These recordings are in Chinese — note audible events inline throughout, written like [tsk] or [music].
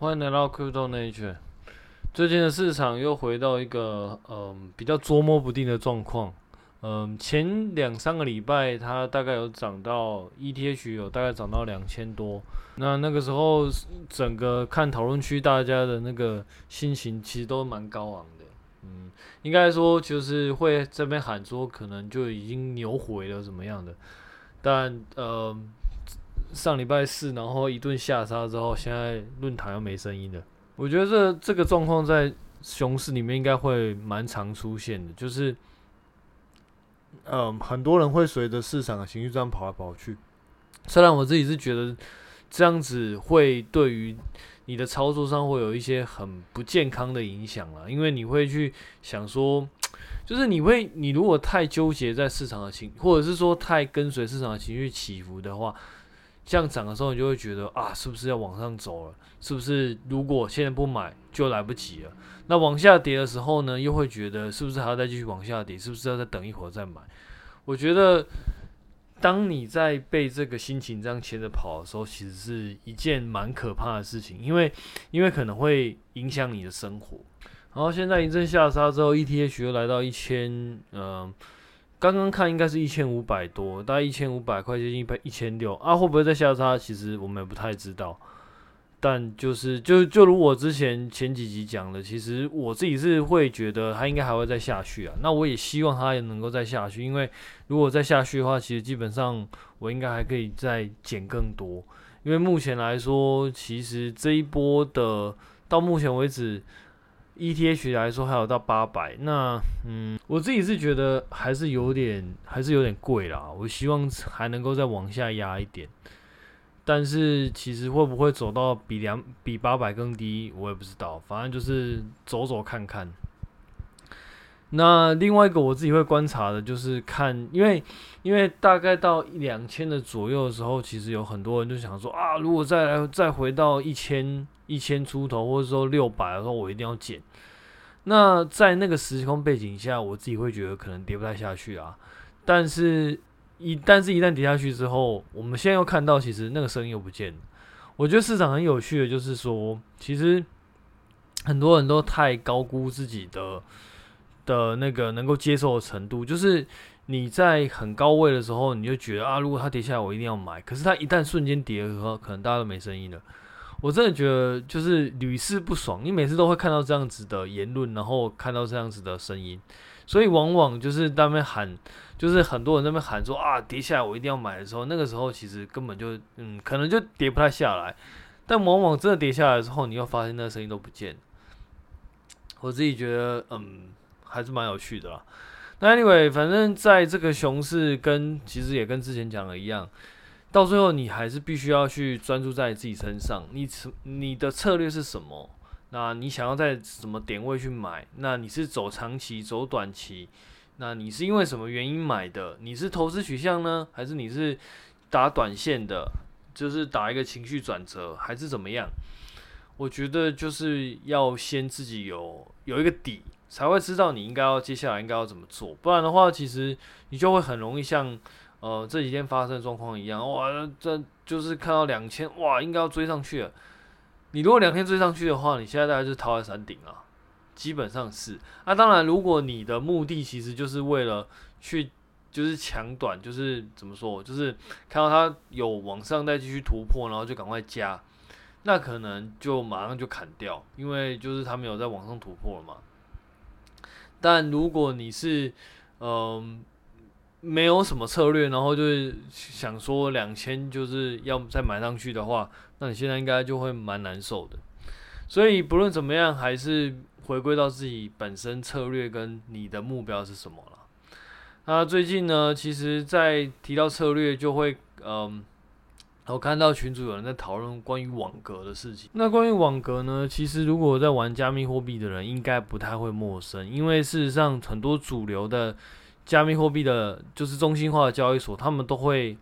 欢迎来到 Crypto Nature。最近的市场又回到一个嗯比较捉摸不定的状况。嗯，前两三个礼拜它大概有涨到 ETH 有大概涨到两千多。那那个时候整个看讨论区大家的那个心情其实都蛮高昂的。嗯，应该说就是会这边喊说可能就已经牛回了怎么样的。但嗯。上礼拜四，然后一顿下杀之后，现在论坛又没声音了。我觉得这这个状况在熊市里面应该会蛮常出现的，就是，嗯，很多人会随着市场的情绪这样跑来跑去。虽然我自己是觉得这样子会对于你的操作上会有一些很不健康的影响了，因为你会去想说，[tsk] 就是你会，你如果太纠结在市场的情，或者是说太跟随市场的情绪起伏的话。这样涨的时候，你就会觉得啊，是不是要往上走了？是不是如果现在不买就来不及了？那往下跌的时候呢，又会觉得是不是还要再继续往下跌？是不是要再等一会儿再买？我觉得，当你在被这个心情这样牵着跑的时候，其实是一件蛮可怕的事情，因为因为可能会影响你的生活。然后现在一阵下杀之后，ETH 又来到一千，嗯。刚刚看应该是一千五百多，大概一千五百块接近一百一千六啊，会不会再下杀？其实我们也不太知道。但就是就就如我之前前几集讲的，其实我自己是会觉得它应该还会再下去啊。那我也希望它也能够再下去，因为如果再下去的话，其实基本上我应该还可以再减更多。因为目前来说，其实这一波的到目前为止。ETH 来说还有到八百，那嗯，我自己是觉得还是有点，还是有点贵啦。我希望还能够再往下压一点，但是其实会不会走到比两比八百更低，我也不知道。反正就是走走看看。那另外一个我自己会观察的就是看，因为因为大概到两千的左右的时候，其实有很多人就想说啊，如果再来再回到一千。一千出头，或者说六百的时候，我一定要减。那在那个时空背景下，我自己会觉得可能跌不太下去啊。但是，一但是一旦跌下去之后，我们现在又看到，其实那个声音又不见了。我觉得市场很有趣的，就是说，其实很多人都太高估自己的的那个能够接受的程度。就是你在很高位的时候，你就觉得啊，如果它跌下来，我一定要买。可是它一旦瞬间跌的时候，可能大家都没声音了。我真的觉得就是屡试不爽，你每次都会看到这样子的言论，然后看到这样子的声音，所以往往就是在那边喊，就是很多人在那边喊说啊，跌下来我一定要买的时候，那个时候其实根本就嗯可能就跌不太下来，但往往真的跌下来之后，你又发现那个声音都不见。我自己觉得嗯还是蛮有趣的啦。那 anyway，反正在这个熊市跟其实也跟之前讲的一样。到最后，你还是必须要去专注在自己身上。你你的策略是什么？那你想要在什么点位去买？那你是走长期、走短期？那你是因为什么原因买的？你是投资取向呢，还是你是打短线的？就是打一个情绪转折，还是怎么样？我觉得就是要先自己有有一个底，才会知道你应该要接下来应该要怎么做。不然的话，其实你就会很容易像。呃，这几天发生的状况一样，哇，这就是看到两千，哇，应该要追上去了。你如果两天追上去的话，你现在大概就是逃在山顶了，基本上是。那、啊、当然，如果你的目的其实就是为了去，就是抢短，就是怎么说，就是看到它有往上再继续突破，然后就赶快加，那可能就马上就砍掉，因为就是它没有在往上突破了嘛。但如果你是，嗯、没有什么策略，然后就是想说两千就是要再买上去的话，那你现在应该就会蛮难受的。所以不论怎么样，还是回归到自己本身策略跟你的目标是什么了。那最近呢，其实，在提到策略，就会嗯，我看到群主有人在讨论关于网格的事情。那关于网格呢，其实如果在玩加密货币的人，应该不太会陌生，因为事实上很多主流的。加密货币的，就是中心化的交易所，他们都会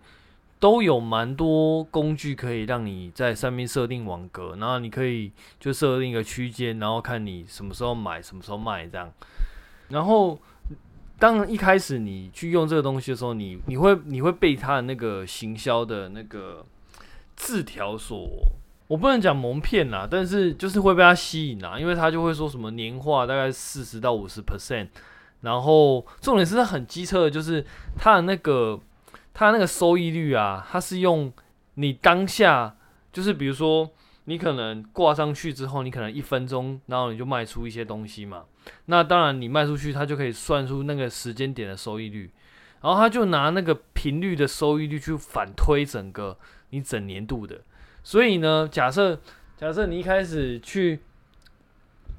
都有蛮多工具可以让你在上面设定网格，然后你可以就设定一个区间，然后看你什么时候买，什么时候卖这样。然后，当一开始你去用这个东西的时候，你你会你会被它的那个行销的那个字条所我不能讲蒙骗啦，但是就是会被他吸引啦，因为他就会说什么年化大概四十到五十 percent，然后重点是它很机车的，就是它的那个它的那个收益率啊，它是用你当下，就是比如说你可能挂上去之后，你可能一分钟，然后你就卖出一些东西嘛，那当然你卖出去，它就可以算出那个时间点的收益率，然后他就拿那个频率的收益率去反推整个你整年度的。所以呢，假设假设你一开始去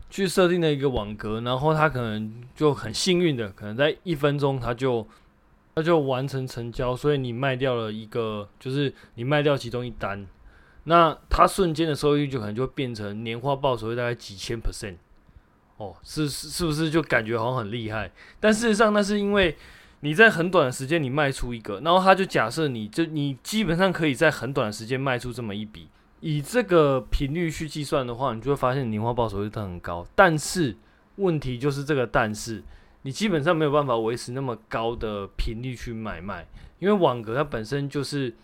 去设定了一个网格，然后他可能就很幸运的，可能在一分钟他就他就完成成交，所以你卖掉了一个，就是你卖掉其中一单，那他瞬间的收益就可能就变成年化报酬率大概几千 percent，哦，是是不是就感觉好像很厉害？但事实上那是因为。你在很短的时间你卖出一个，然后他就假设你就你基本上可以在很短的时间卖出这么一笔，以这个频率去计算的话，你就会发现年化报酬率它很高。但是问题就是这个，但是你基本上没有办法维持那么高的频率去买卖，因为网格它本身就是，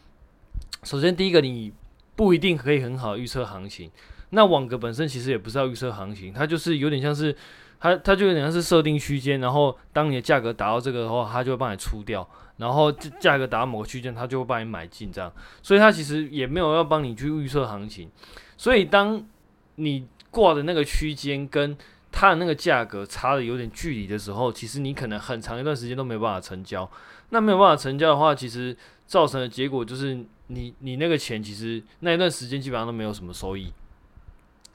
首先第一个你不一定可以很好预测行情，那网格本身其实也不是要预测行情，它就是有点像是。它它就有点像是设定区间，然后当你的价格达到这个的话，它就会帮你出掉，然后价格达到某个区间，它就会帮你买进，这样。所以它其实也没有要帮你去预测行情。所以当你挂的那个区间跟它的那个价格差的有点距离的时候，其实你可能很长一段时间都没有办法成交。那没有办法成交的话，其实造成的结果就是你你那个钱其实那一段时间基本上都没有什么收益。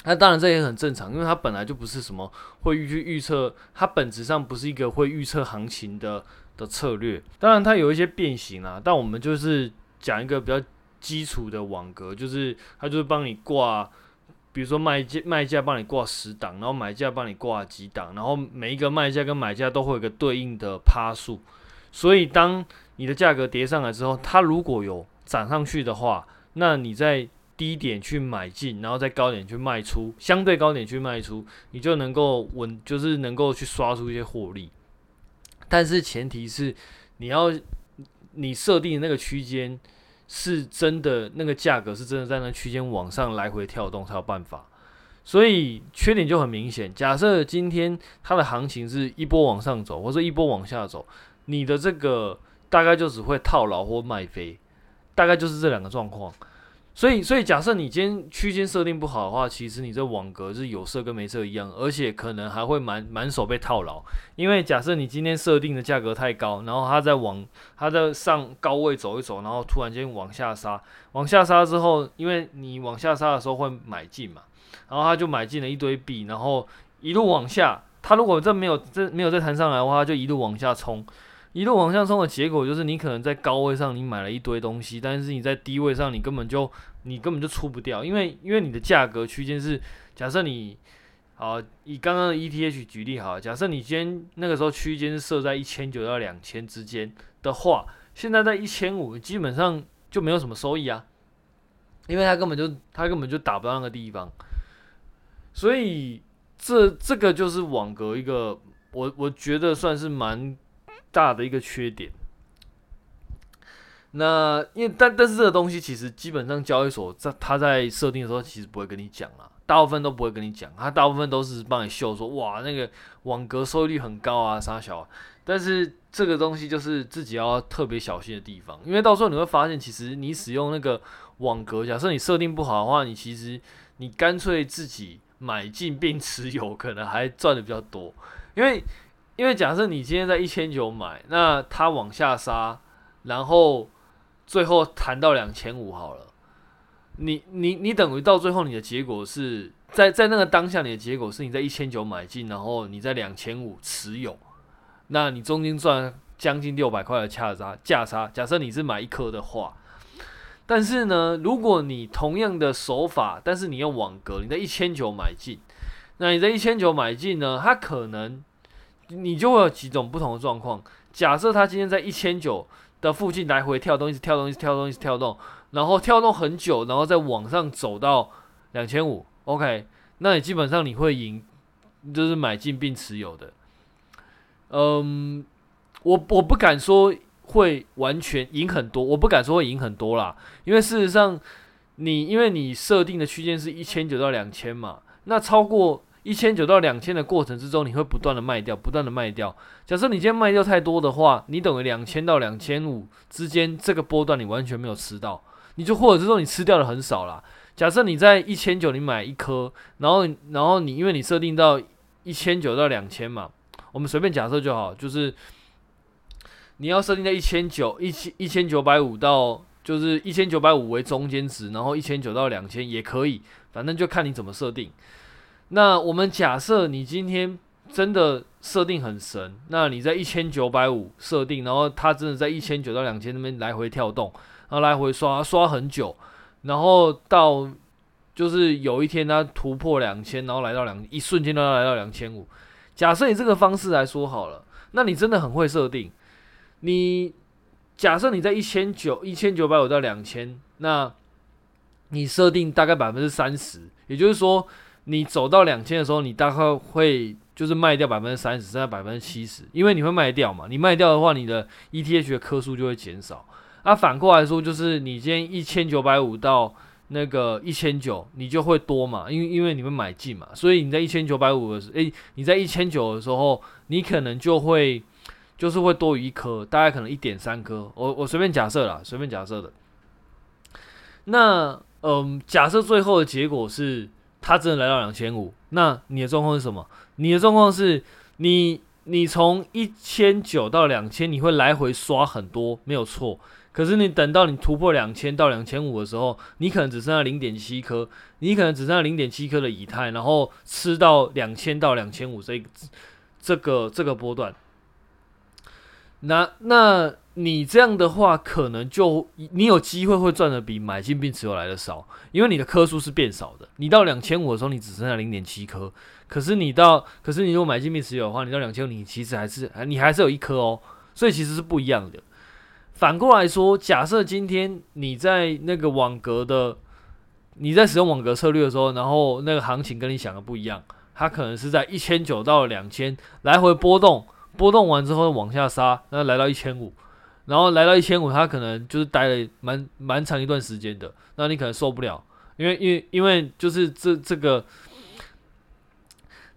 那当然，这也很正常，因为它本来就不是什么会预去预测，它本质上不是一个会预测行情的的策略。当然，它有一些变形啊，但我们就是讲一个比较基础的网格，就是它就是帮你挂，比如说卖价卖价帮你挂十档，然后买价帮你挂几档，然后每一个卖价跟买价都会有一个对应的趴数。所以，当你的价格叠上来之后，它如果有涨上去的话，那你在低点去买进，然后在高点去卖出，相对高点去卖出，你就能够稳，就是能够去刷出一些获利。但是前提是你要你设定的那个区间是真的，那个价格是真的在那区间往上来回跳动才有办法。所以缺点就很明显。假设今天它的行情是一波往上走，或者一波往下走，你的这个大概就只会套牢或卖飞，大概就是这两个状况。所以，所以假设你今天区间设定不好的话，其实你这网格是有设跟没设一样，而且可能还会满满手被套牢。因为假设你今天设定的价格太高，然后它在往它在上高位走一走，然后突然间往下杀，往下杀之后，因为你往下杀的时候会买进嘛，然后他就买进了一堆币，然后一路往下，他如果这没有这没有再弹上来的话，他就一路往下冲。一路往上冲的结果就是，你可能在高位上你买了一堆东西，但是你在低位上你根本就你根本就出不掉，因为因为你的价格区间是假设你好以刚刚的 ETH 举例好，假设你今天那个时候区间是设在一千九到两千之间的话，现在在一千五基本上就没有什么收益啊，因为它根本就它根本就打不到那个地方，所以这这个就是网格一个我我觉得算是蛮。大的一个缺点，那因为但但是这个东西其实基本上交易所在他在设定的时候其实不会跟你讲啊，大部分都不会跟你讲，他大部分都是帮你秀说哇那个网格收益率很高啊啥小啊，但是这个东西就是自己要特别小心的地方，因为到时候你会发现其实你使用那个网格，假设你设定不好的话，你其实你干脆自己买进并持有，可能还赚的比较多，因为。因为假设你今天在一千九买，那它往下杀，然后最后弹到两千五好了，你你你等于到最后你的结果是在在那个当下你的结果是你在一千九买进，然后你在两千五持有，那你中间赚将近六百块的价差价差。假设你是买一颗的话，但是呢，如果你同样的手法，但是你用网格，你在一千九买进，那你在一千九买进呢，它可能。你就会有几种不同的状况。假设他今天在一千九的附近来回跳动，一直跳动，一直跳动，一直跳动，然后跳动很久，然后再往上走到两千五，OK，那你基本上你会赢，就是买进并持有的。嗯，我我不敢说会完全赢很多，我不敢说会赢很多啦，因为事实上你因为你设定的区间是一千九到两千嘛，那超过一千九到两千的过程之中，你会不断的卖掉，不断的卖掉。假设你今天卖掉太多的话，你等于两千到两千五之间这个波段你完全没有吃到，你就或者是说你吃掉的很少啦。假设你在一千九你买一颗，然后然后你因为你设定到一千九到两千嘛，我们随便假设就好，就是你要设定在一千九一千一千九百五到就是一千九百五为中间值，然后一千九到两千也可以，反正就看你怎么设定。那我们假设你今天真的设定很神，那你在一千九百五设定，然后它真的在一千九到两千那边来回跳动，然后来回刷刷很久。然后到就是有一天它突破两千，然后来到两一瞬间都要来到两千五。假设以这个方式来说好了，那你真的很会设定。你假设你在一千九一千九百五到两千，那你设定大概百分之三十，也就是说你走到两千的时候，你大概会就是卖掉百分之三十，剩下百分之七十，因为你会卖掉嘛。你卖掉的话，你的 ETH 的颗数就会减少。那、反过来说，就是你今天一千九百五到那个一千九，你就会多嘛，因为因为你们买进嘛，所以你在一千九百五的时候，诶，你在一千九的时候，你可能就会就是会多于一颗，大概可能一点三颗，我我随便假设啦，随便假设的。那嗯，假设最后的结果是它真的来到两千五，那你的状况是什么？你的状况是你你从一千九到两千，你会来回刷很多，没有错。可是你等到你突破两千到两千五的时候，你可能只剩下零点七颗，你可能只剩下零点七颗的以太，然后吃到两千到两千五这这个这个波段。那那你这样的话，可能就你有机会会赚的比买进并持有来的少，因为你的颗数是变少的。你到两千五的时候，你只剩下零点七颗，可是你到可是你如果买进并持有的话，你到两千五，你其实还是你还是有一颗哦，所以其实是不一样的。反过来说，假设今天你在那个网格的，你在使用网格策略的时候，然后那个行情跟你想的不一样，它可能是在一千九到两千来回波动，波动完之后往下杀，然后来到一千五，然后来到一千五，他可能就是待了蛮蛮长一段时间的，那你可能受不了，因为因为因为就是这这个。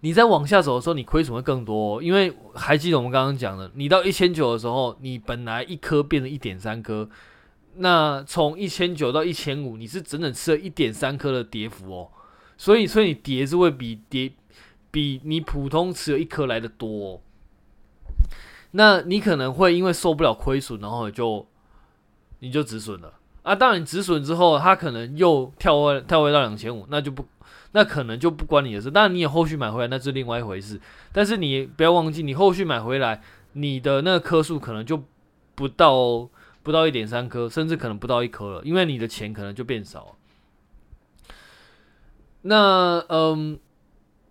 你在往下走的时候，你亏损会更多，因为还记得我们刚刚讲的，你到一千九的时候，你本来一颗变成一点三颗，那从一千九到一千五，你是整整吃了一点三颗的跌幅哦，所以所以你跌是会比跌比你普通持有一颗来的多哦，那你可能会因为受不了亏损，然后就你就止损了啊，当然你止损之后，它可能又跳回跳回到两千五，那就不。那可能就不关你的事，当然你有后续买回来，那是另外一回事。但是你不要忘记，你后续买回来，你的那个颗数可能就不到不到一点三颗，甚至可能不到一颗了，因为你的钱可能就变少了。那嗯，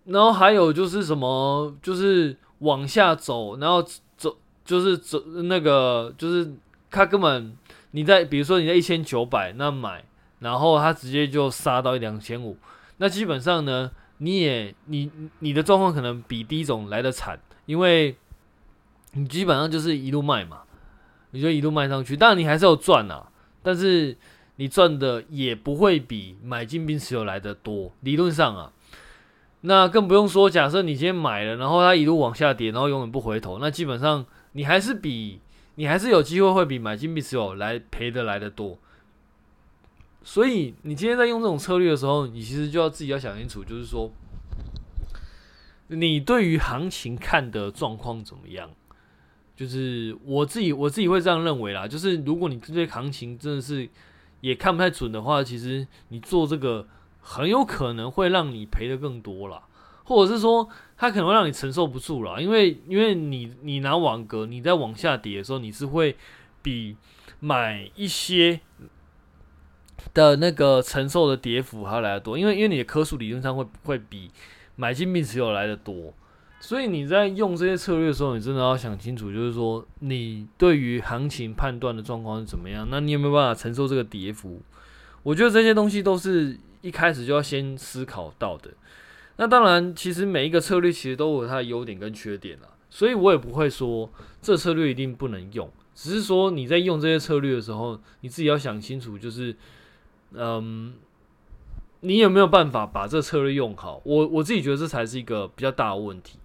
然后还有就是什么，就是往下走，然后就是走那个，就是他根本你在比如说你在一千九百那买，然后他直接就杀到两千五。那基本上呢，你也你你的状况可能比第一种来的惨，因为你基本上就是一路卖嘛，你就一路卖上去，当然你还是有赚啊，但是你赚的也不会比买进并持有来的多，理论上啊，那更不用说，假设你今天买了，然后它一路往下跌，然后永远不回头，那基本上你还是比你还是有机会会比买金币持有来赔的来的多。所以你今天在用这种策略的时候，你其实就要自己要想清楚，就是说，你对于行情看的状况怎么样？就是我自己我自己会这样认为啦，就是如果你对行情真的是也看不太准的话，其实你做这个很有可能会让你赔的更多啦，或者是说它可能会让你承受不住啦，因为因为你你拿网格你在往下跌的时候，你是会比买一些。的那个承受的跌幅还要来得多，因为因为你的颗数理论上会会比买进并持有来得多，所以你在用这些策略的时候，你真的要想清楚，就是说你对于行情判断的状况是怎么样，那你有没有办法承受这个跌幅？我觉得这些东西都是一开始就要先思考到的。那当然，其实每一个策略其实都有它的优点跟缺点啦，所以我也不会说这策略一定不能用，只是说你在用这些策略的时候，你自己要想清楚，就是。嗯，你有没有办法把这策略用好？我我自己觉得这才是一个比较大的问题。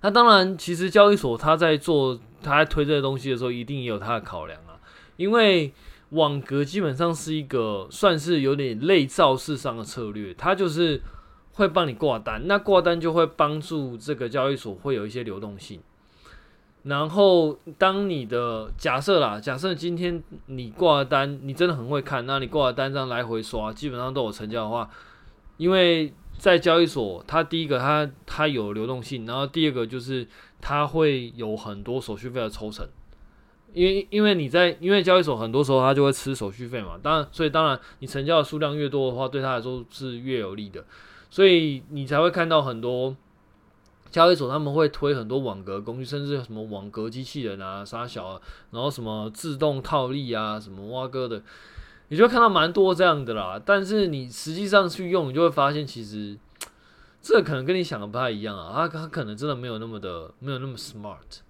那当然，其实交易所他在做他在推这些东西的时候，一定也有他的考量啊。因为网格基本上是一个算是有点类造市上的策略，它就是会帮你挂单，那挂单就会帮助这个交易所会有一些流动性。然后，当你的假设啦，假设今天你挂的单，你真的很会看，那你挂的单这样来回刷，基本上都有成交的话，因为在交易所，它第一个它它有流动性，然后第二个就是它会有很多手续费的抽成，因为因为你在因为交易所很多时候它就会吃手续费嘛，当然，所以当然你成交的数量越多的话，对它来说是越有利的，所以你才会看到很多。交易所他们会推很多网格工具，甚至什么网格机器人啊、杀小啊，然后什么自动套利啊、什么挖哥的，你就会看到蛮多这样的啦。但是你实际上去用，你就会发现其实 [tsk] 这可能跟你想的不太一样啊。他他可能真的没有那么的没有那么 smart。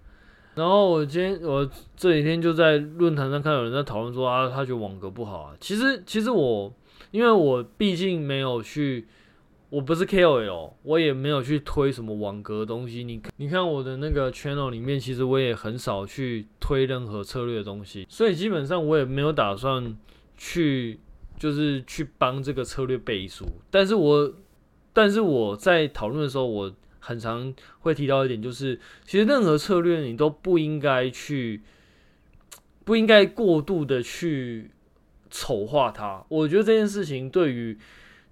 然后我今天我这几天就在论坛上看到有人在讨论说啊，他觉得网格不好啊。其实其实我因为我毕竟没有去。我不是 KOL，我也没有去推什么网格东西。你你看我的那个 channel 里面，其实我也很少去推任何策略的东西，所以基本上我也没有打算去，就是去帮这个策略背书。但是我，但是我在讨论的时候，我很常会提到一点，就是其实任何策略你都不应该去，不应该过度的去丑化它。我觉得这件事情对于。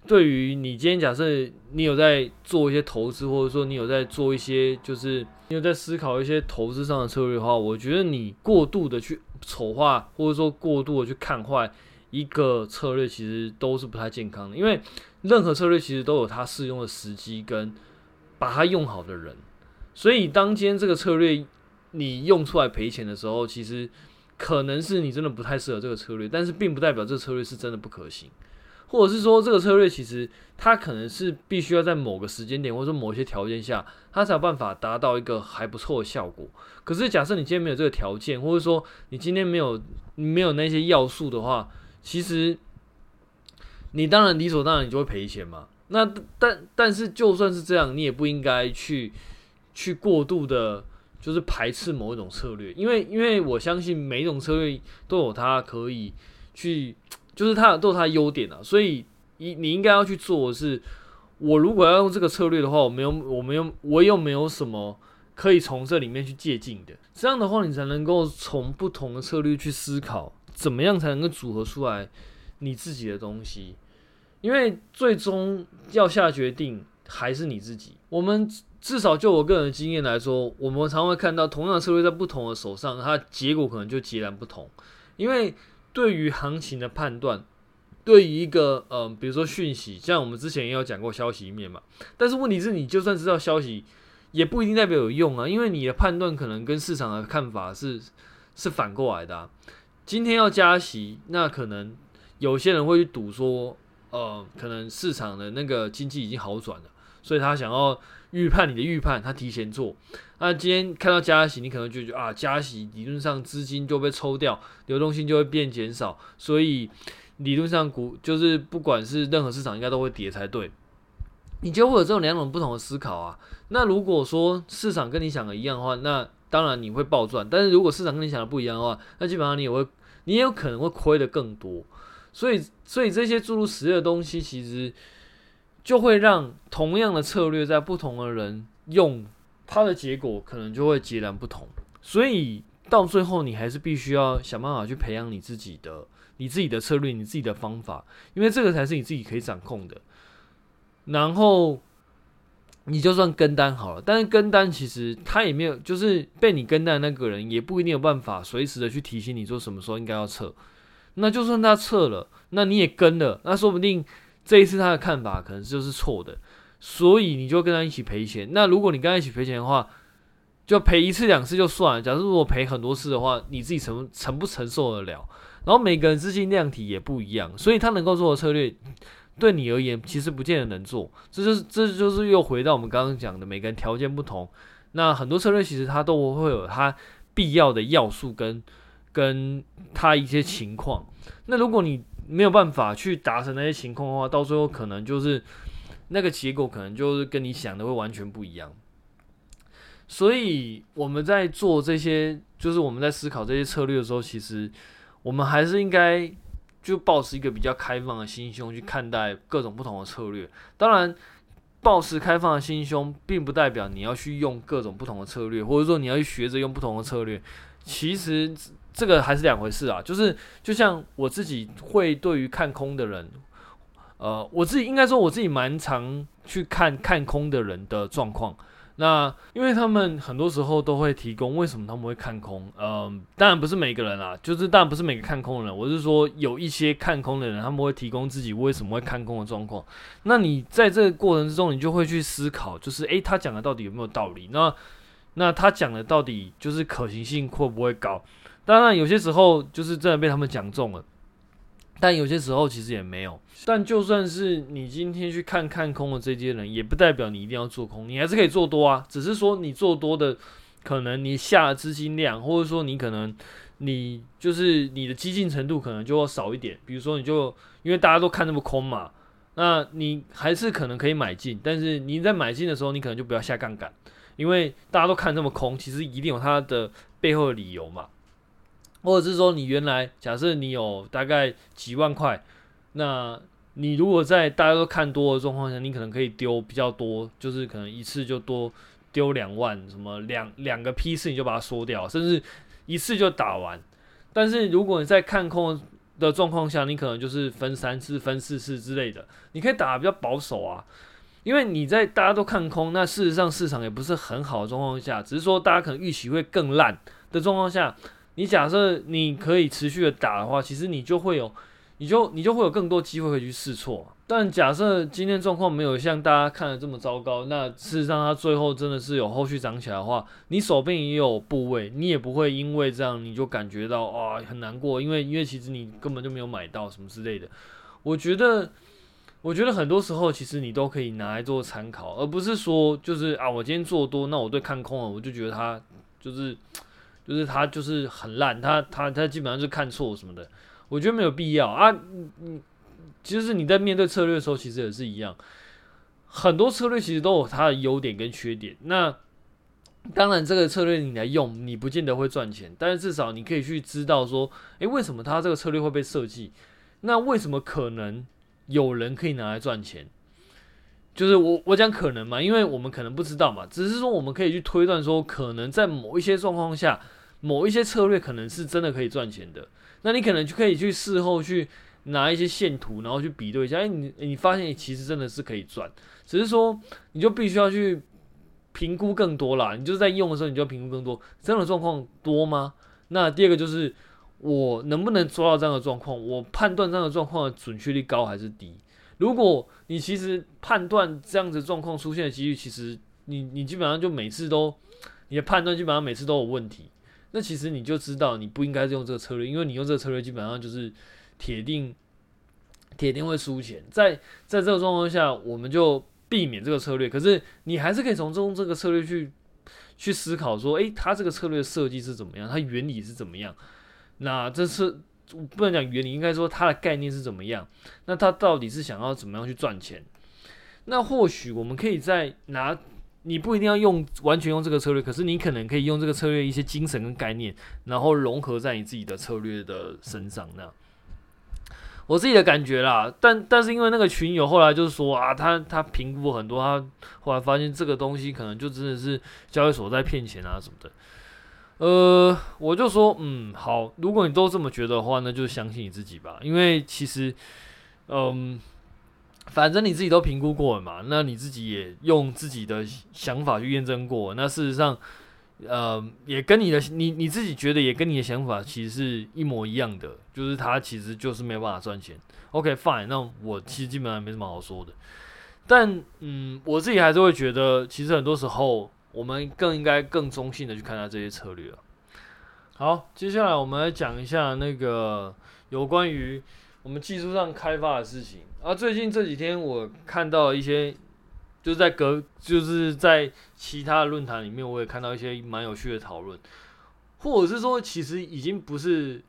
对于你今天假设你有在做一些投资，或者说你有在做一些，就是你有在思考一些投资上的策略的话，我觉得你过度的去丑化，或者说过度的去看坏一个策略，其实都是不太健康的。因为任何策略其实都有它适用的时机跟把它用好的人，所以当今天这个策略你用出来赔钱的时候，其实可能是你真的不太适合这个策略，但是并不代表这个策略是真的不可行。或者是说，这个策略其实它可能是必须要在某个时间点，或者说某些条件下，它才有办法达到一个还不错的效果。可是，假设你今天没有这个条件，或者说你今天没有没有那些要素的话，其实你当然理所当然你就会赔钱嘛。那但但是就算是这样，你也不应该去去过度的，就是排斥某一种策略，因为因为我相信每一种策略都有它可以去。就是它都有它优点啊，所以你你应该要去做的是，我如果要用这个策略的话，我没有我没有我又没有什么可以从这里面去借鉴的，这样的话你才能够从不同的策略去思考，怎么样才能够组合出来你自己的东西，因为最终要下决定还是你自己。我们至少就我个人的经验来说，我们常会看到同样的策略在不同的手上，它结果可能就截然不同，因为。对于行情的判断，对于一个嗯、比如说讯息，像我们之前也有讲过消息面嘛。但是问题是你就算知道消息，也不一定代表有用啊，因为你的判断可能跟市场的看法是是反过来的。今天要加息，那可能有些人会去赌说，呃，可能市场的那个经济已经好转了，所以他想要。预判你的预判，他提前做。那今天看到加息，你可能就觉得啊，加息理论上资金就被抽掉，流动性就会变减少，所以理论上股就是不管是任何市场，应该都会跌才对。你就会有这种两种不同的思考啊。那如果说市场跟你想的一样的话，那当然你会暴赚。但是如果市场跟你想的不一样的话，那基本上你也会，你也有可能会亏得更多。所以，所以这些诸如此类的东西，其实。就会让同样的策略在不同的人用，它的结果可能就会截然不同。所以到最后，你还是必须要想办法去培养你自己的、你自己的策略、你自己的方法，因为这个才是你自己可以掌控的。然后你就算跟单好了，但是跟单其实他也没有，就是被你跟单的那个人也不一定有办法随时的去提醒你说什么时候应该要撤。那就算他撤了，那你也跟了，那说不定。这一次他的看法可能就是错的，所以你就跟他一起赔钱。那如果你跟他一起赔钱的话，就赔一次两次就算了。假如如果赔很多次的话，你自己承承不承受得了？然后每个人资金量体也不一样，所以他能够做的策略，对你而言其实不见得能做。这就是这就是又回到我们刚刚讲的，每个人条件不同。那很多策略其实它都会有它必要的要素跟跟它一些情况。那如果你没有办法去达成那些情况的话，到最后可能就是那个结果可能就是跟你想的会完全不一样。所以我们在做这些，就是我们在思考这些策略的时候，其实我们还是应该就保持一个比较开放的心胸去看待各种不同的策略。当然，保持开放的心胸，并不代表你要去用各种不同的策略，或者说你要去学着用不同的策略。其实这个还是两回事啊。就是就像我自己会对于看空的人，呃，我自己应该说我自己蛮常去看看空的人的状况。那因为他们很多时候都会提供为什么他们会看空，嗯、呃，当然不是每个人啦，就是当然不是每个看空的人，我是说有一些看空的人，他们会提供自己为什么会看空的状况。那你在这个过程之中，你就会去思考，就是诶，他讲的到底有没有道理？那那他讲的到底就是可行性会不会高？当然有些时候就是真的被他们讲中了。但有些时候其实也没有。但就算是你今天去看看空的这些人，也不代表你一定要做空，你还是可以做多啊。只是说你做多的可能你下的资金量，或者说你可能你就是你的激进程度可能就要少一点。比如说你就因为大家都看那么空嘛，那你还是可能可以买进，但是你在买进的时候，你可能就不要下杠杆，因为大家都看这么空，其实一定有它的背后的理由嘛。或者是说，你原来假设你有大概几万块，那你如果在大家都看多的状况下，你可能可以丢比较多，就是可能一次就多丢两万，什么两两个批次你就把它缩掉，甚至一次就打完。但是如果你在看空的状况下，你可能就是分三次、分四次之类的，你可以打比较保守啊，因为你在大家都看空，那事实上市场也不是很好的状况下，只是说大家可能预期会更烂的状况下。你假设你可以持续的打的话，其实你就会有，你就你就会有更多机会可以去试错。但假设今天状况没有像大家看的这么糟糕，那事实上它最后真的是有后续涨起来的话，你手边也有部位，你也不会因为这样你就感觉到啊很难过，因为因为其实你根本就没有买到什么之类的。我觉得，我觉得很多时候其实你都可以拿来做参考，而不是说就是啊我今天做多，那我对看空了，我就觉得它就是。就是他就是很烂，他他他基本上是看错什么的，我觉得没有必要啊。嗯，其实你在面对策略的时候，其实也是一样，很多策略其实都有它的优点跟缺点。那当然，这个策略你来用，你不见得会赚钱，但是至少你可以去知道说，诶，为什么他这个策略会被设计？那为什么可能有人可以拿来赚钱？就是我我讲可能嘛，因为我们可能不知道嘛，只是说我们可以去推断说，可能在某一些状况下。某一些策略可能是真的可以赚钱的，那你可能就可以去事后去拿一些线图，然后去比对一下，哎，你你发现其实真的是可以赚，只是说你就必须要去评估更多啦，你就是在用的时候你就评估更多，这样的状况多吗？那第二个就是我能不能抓到这样的状况，我判断这样的状况的准确率高还是低？如果你其实判断这样子状况出现的几率，其实你你基本上就每次都你的判断基本上每次都有问题。那其实你就知道你不应该用这个策略，因为你用这个策略基本上就是铁定铁定会输钱。在在这个状况下，我们就避免这个策略。可是你还是可以从中这个策略去去思考说，诶，它这个策略设计是怎么样？它原理是怎么样？那这是不能讲原理，应该说它的概念是怎么样？那它到底是想要怎么样去赚钱？那或许我们可以再拿。你不一定要用完全用这个策略，可是你可能可以用这个策略一些精神跟概念，然后融合在你自己的策略的身上。那我自己的感觉啦，但但是因为那个群友后来就是说啊，他他评估很多，他后来发现这个东西可能就真的是交易所在骗钱啊什么的。呃，我就说嗯好，如果你都这么觉得的话，那就相信你自己吧，因为其实嗯。反正你自己都评估过了嘛，那你自己也用自己的想法去验证过，那事实上，呃，也跟你的你你自己觉得也跟你的想法其实是一模一样的，就是他其实就是没有办法赚钱。OK fine，那我其实基本上没什么好说的。但嗯，我自己还是会觉得，其实很多时候我们更应该更中性的去看待这些策略。好，接下来我们来讲一下那个有关于我们技术上开发的事情。啊，最近这几天我看到一些，就是在隔，就是在其他的论坛里面，我也看到一些蛮有趣的讨论，或者是说，其实已经不是，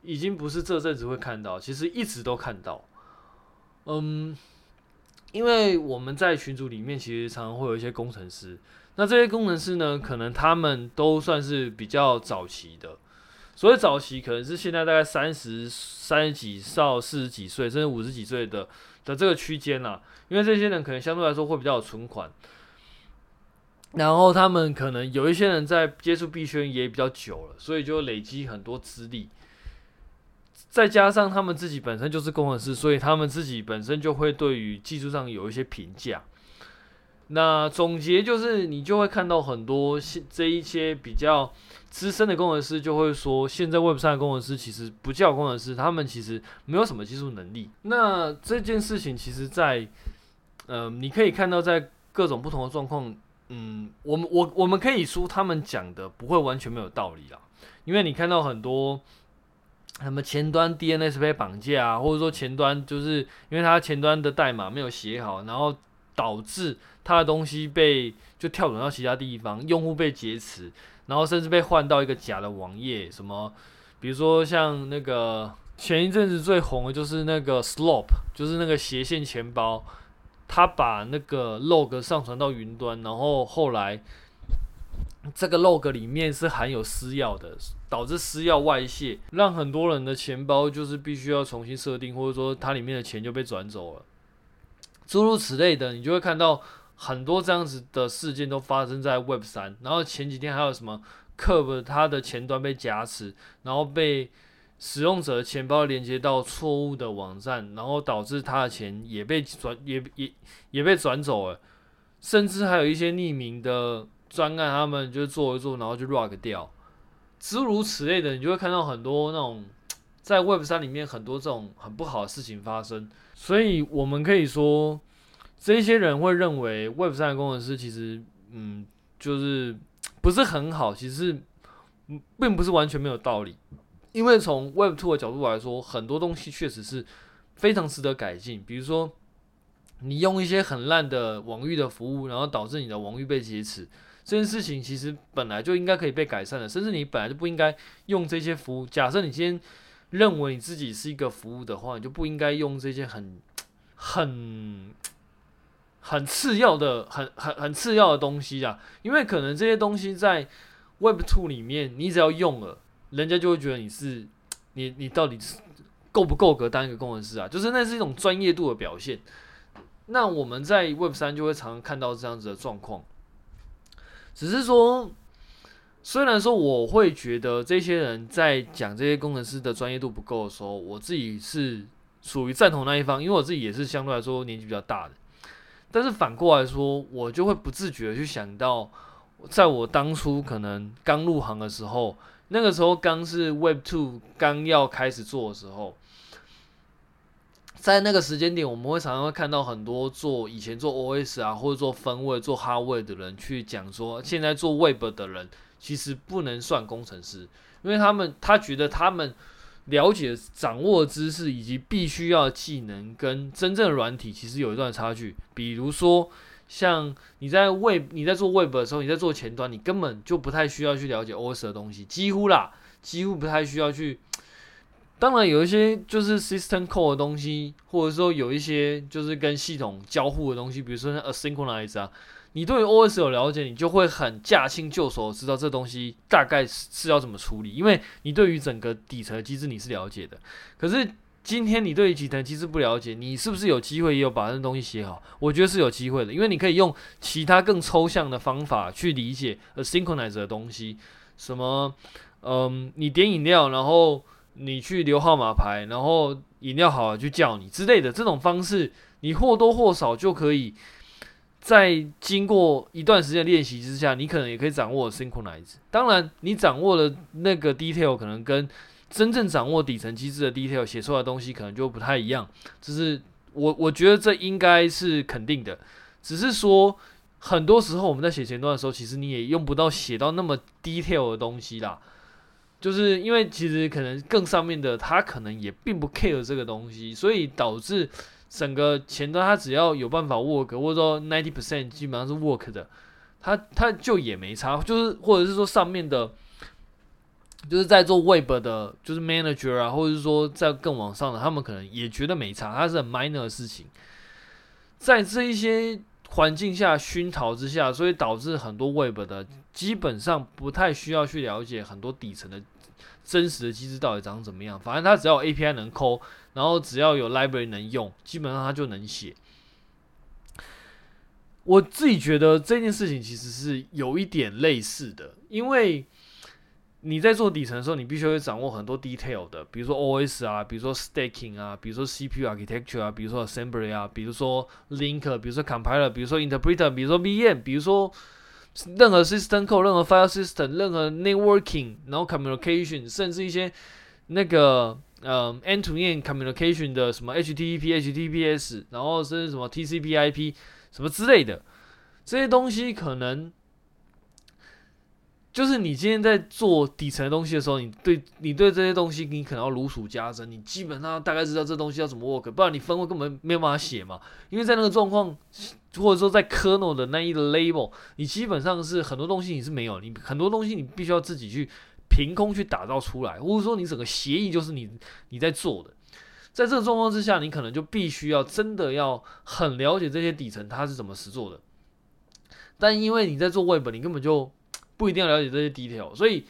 已经不是这阵子会看到，其实一直都看到。嗯，因为我们在群组里面，其实常常会有一些工程师。那这些工程师呢，可能他们都算是比较早期的。所谓早期，可能是现在大概三十三十几到四十几岁，甚至五十几岁的的这个区间啦。因为这些人可能相对来说会比较有存款，然后他们可能有一些人在接触币圈也比较久了，所以就累积很多资历。再加上他们自己本身就是工程师，所以他们自己本身就会对于技术上有一些评价。那总结就是，你就会看到很多这一些比较资深的工程师就会说，现在 Web 3的工程师其实不叫工程师，他们其实没有什么技术能力。那这件事情其实在，在呃，你可以看到在各种不同的状况，嗯，我们我我们可以说他们讲的不会完全没有道理啦，因为你看到很多。什么前端 DNS 被绑架啊，或者说前端就是因为它前端的代码没有写好，然后导致他的东西被就跳转到其他地方，用户被劫持，然后甚至被换到一个假的网页。什么，比如说像那个前一阵子最红的就是那个 Slope，就是那个斜线钱包，他把那个 log 上传到云端，然后后来。这个 log 里面是含有私钥的，导致私钥外泄，让很多人的钱包就是必须要重新设定，或者说它里面的钱就被转走了，诸如此类的，你就会看到很多这样子的事件都发生在 Web 三。然后前几天还有什么 Curve 它的前端被挟持，然后被使用者的钱包连接到错误的网站，然后导致他的钱也被转也也 [laughs] 也被转走了，甚至还有一些匿名的。专案他们就做一做，然后就 rug 掉，诸如此类的，你就会看到很多那种在 Web 三里面很多这种很不好的事情发生。所以我们可以说，这些人会认为 Web 三的工程师其实，嗯，就是不是很好。其实，并不是完全没有道理，因为从 Web Two 的角度来说，很多东西确实是非常值得改进。比如说，你用一些很烂的网域的服务，然后导致你的网域被劫持。这件事情其实本来就应该可以被改善的，甚至你本来就不应该用这些服务。假设你今天认为你自己是一个服务的话，你就不应该用这些很、很、很次要的、很、很、很次要的东西啊。因为可能这些东西在 Web Two 里面，你只要用了，人家就会觉得你是你、你到底是够不够格当一个工程师啊？就是那是一种专业度的表现。那我们在 Web 三就会常常看到这样子的状况。只是说，虽然说我会觉得这些人在讲这些工程师的专业度不够的时候，我自己是属于赞同那一方，因为我自己也是相对来说年纪比较大的。但是反过来说，我就会不自觉的去想到，在我当初可能刚入行的时候，那个时候刚是 Web Two 刚要开始做的时候。在那个时间点，我们会常常会看到很多做以前做 OS 啊，或者做分位、做 Hardware 的人去讲说，现在做 Web 的人其实不能算工程师，因为他们他觉得他们了解、掌握知识以及必须要技能跟真正的软体其实有一段差距。比如说，像你在 Web 你在做 Web 的时候，你在做前端，你根本就不太需要去了解 OS 的东西，几乎啦，几乎不太需要去。[tsk] 当然有一些就是 system call 的东西，或者说有一些就是跟系统交互的东西，比如说像 asynchronize 啊，你对于 OS 有了解，你就会很驾轻就熟，知道这东西大概是要怎么处理，因为你对于整个底层机制你是了解的。可是今天你对于底层机制不了解，你是不是有机会也有把那东西写好？我觉得是有机会的，因为你可以用其他更抽象的方法去理解 asynchronize 的东西，什么嗯，你点饮料，然后。你去留号码牌，然后饮料好了就叫你之类的这种方式，你或多或少就可以在经过一段时间练习之下，你可能也可以掌握 synchronize。当然，你掌握的那个 detail 可能跟真正掌握底层机制的 detail 写出来的东西可能就不太一样。只是我我觉得这应该是肯定的，只是说很多时候我们在写前端的时候，其实你也用不到写到那么 detail 的东西啦。就是因为其实可能更上面的他可能也并不 care 这个东西，所以导致整个前端他只要有办法 work，或者说 ninety percent 基本上是 work 的，他他就也没差，就是或者是说上面的就是在做 Web 的，就是 Manager 啊，或者是说在更往上的，他们可能也觉得没差，它是很 minor 的事情。在这一些环境下熏陶之下，所以导致很多 Web 的基本上不太需要去了解很多底层的真实的机制到底长怎么样。反正它只要 API 能抠然后只要有 Library 能用，基本上它就能写。我自己觉得这件事情其实是有一点类似的，因为。你在做底层的时候，你必须会掌握很多 detail 的，比如说 OS 啊，比如说 staking 啊，比如说 CPU architecture 啊，比如说 assembly 啊，比如说 link，比如说 compiler，比如说 interpreter，比如说 VM，比如说任何 system code，任何 file system，任何 networking，然后 communication，甚至一些那个呃 end-to-end communication 的什么 HTTP、HTTPS，然后甚至什么 TCP/IP 什么之类的这些东西，可能。就是你今天在做底层的东西的时候，你对你对这些东西，你可能要如数家珍，你基本上大概知道这东西要怎么 work，不然你分位根本没有办法写嘛。因为在那个状况，或者说在 kernel 的那一个 label，你基本上是很多东西你是没有，你很多东西你必须要自己去凭空去打造出来，或者说你整个协议就是你你在做的。在这个状况之下，你可能就必须要真的要很了解这些底层它是怎么实做的。但因为你在做 web，你根本就不一定要了解这些 detail，所以，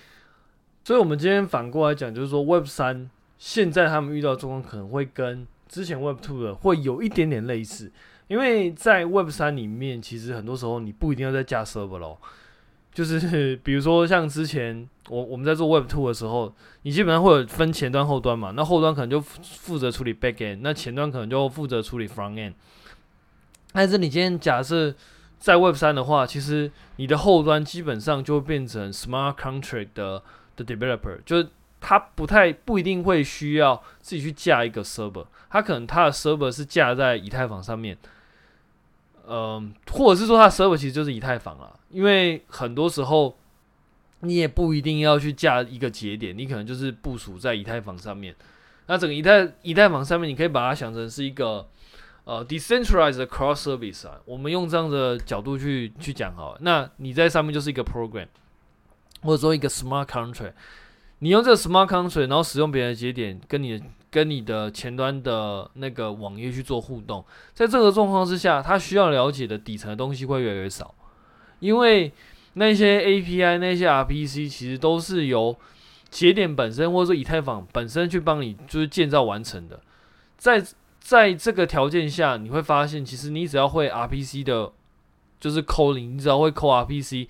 所以我们今天反过来讲，就是说 Web 三现在他们遇到状况可能会跟之前 Web Two 的会有一点点类似，因为在 Web 三里面，其实很多时候你不一定要再架 server 咯，就是比如说像之前我我们在做 Web Two 的时候，你基本上会有分前端后端嘛，那后端可能就负责处理 back end，那前端可能就负责处理 front end，但是你今天假设。在 Web 三的话，其实你的后端基本上就会变成 Smart Contract 的的 Developer，就是他不太不一定会需要自己去架一个 Server，他可能他的 Server 是架在以太坊上面，嗯、或者是说他的 Server 其实就是以太坊啊，因为很多时候你也不一定要去架一个节点，你可能就是部署在以太坊上面，那整个以太以太坊上面，你可以把它想成是一个。呃，decentralized cross service 啊，我们用这样的角度去去讲好。那你在上面就是一个 program，或者说一个 smart contract，你用这个 smart contract，然后使用别人的节点，跟你的跟你的前端的那个网页去做互动。在这个状况之下，它需要了解的底层的东西会越来越少，因为那些 API、那些 RPC 其实都是由节点本身或者说以太坊本身去帮你就是建造完成的，在。在这个条件下，你会发现，其实你只要会 RPC 的，就是 calling，你只要会 call RPC，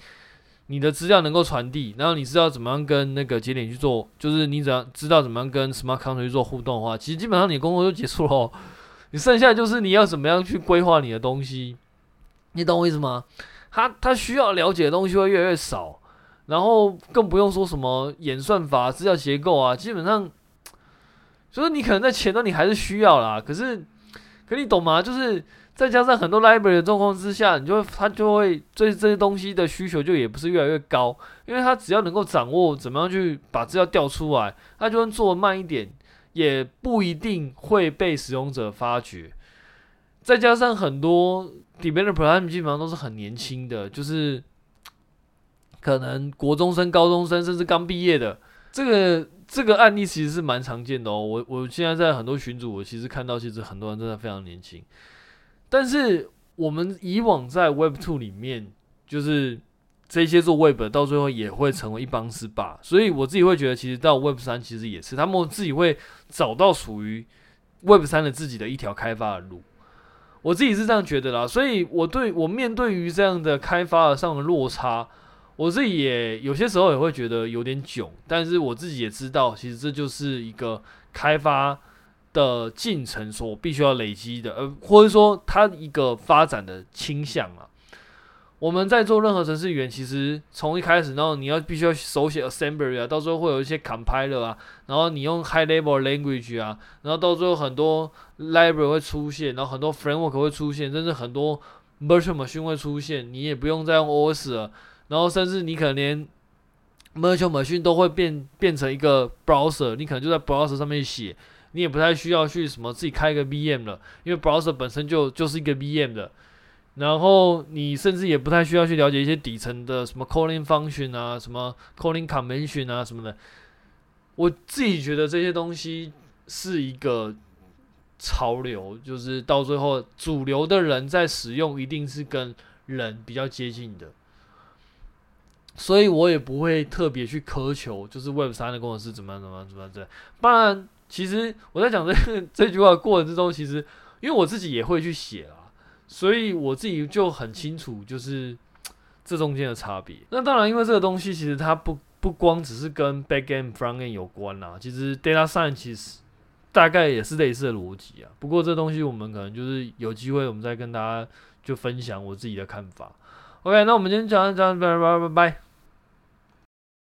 你的资料能够传递，然后你知道怎么样跟那个节点去做，就是你只要知道怎么样跟 smart contract 去做互动的话，其实基本上你的工作就结束了。[laughs] 你剩下就是你要怎么样去规划你的东西，你懂我意思吗？他他需要了解的东西会越来越少，然后更不用说什么演算法、资料结构啊，基本上。就是你可能在前端你还是需要啦，可是，可你懂吗？就是再加上很多 library 的状况之下，你就会他就会对这些东西的需求就也不是越来越高，因为他只要能够掌握怎么样去把资料调出来，他就算做慢一点，也不一定会被使用者发觉。再加上很多 developer 他们基本上都是很年轻的，就是可能国中生、高中生，甚至刚毕业的这个。这个案例其实是蛮常见的哦，我我现在在很多群组，我其实看到其实很多人真的非常年轻，但是我们以往在 Web Two 里面，就是这些做 Web 到最后也会成为一帮四霸，所以我自己会觉得，其实到 Web 三其实也是，他们自己会找到属于 Web 三的自己的一条开发的路，我自己是这样觉得啦，所以我对我面对于这样的开发的上的落差。我自己也有些时候也会觉得有点囧，但是我自己也知道，其实这就是一个开发的进程所必须要累积的，呃，或者说它一个发展的倾向啊。我们在做任何程式语言，其实从一开始，然后你要必须要手写 assembly 啊，到时候会有一些 compiler 啊，然后你用 high level language 啊，然后到最后很多 library 会出现，然后很多 framework 会出现，甚至很多 virtual machine 会出现，你也不用再用 OS 了。然后甚至你可能连 virtual machine 都会变变成一个 browser，你可能就在 browser 上面写，你也不太需要去什么自己开一个 VM 了，因为 browser 本身就就是一个 VM 的。然后你甚至也不太需要去了解一些底层的什么 calling function 啊，什么 calling convention 啊什么的。我自己觉得这些东西是一个潮流，就是到最后主流的人在使用，一定是跟人比较接近的。所以我也不会特别去苛求，就是 Web 三的工程师怎么样怎么样怎么样这。当然，其实我在讲这个这句话的过程之中，其实因为我自己也会去写啦，所以我自己就很清楚，就是这中间的差别。那当然，因为这个东西其实它不不光只是跟 Backend、Frontend 有关啦，其实 Data Science 其实大概也是类似的逻辑啊。不过这东西我们可能就是有机会，我们再跟大家就分享我自己的看法。OK，那我们今天讲讲，拜拜拜拜。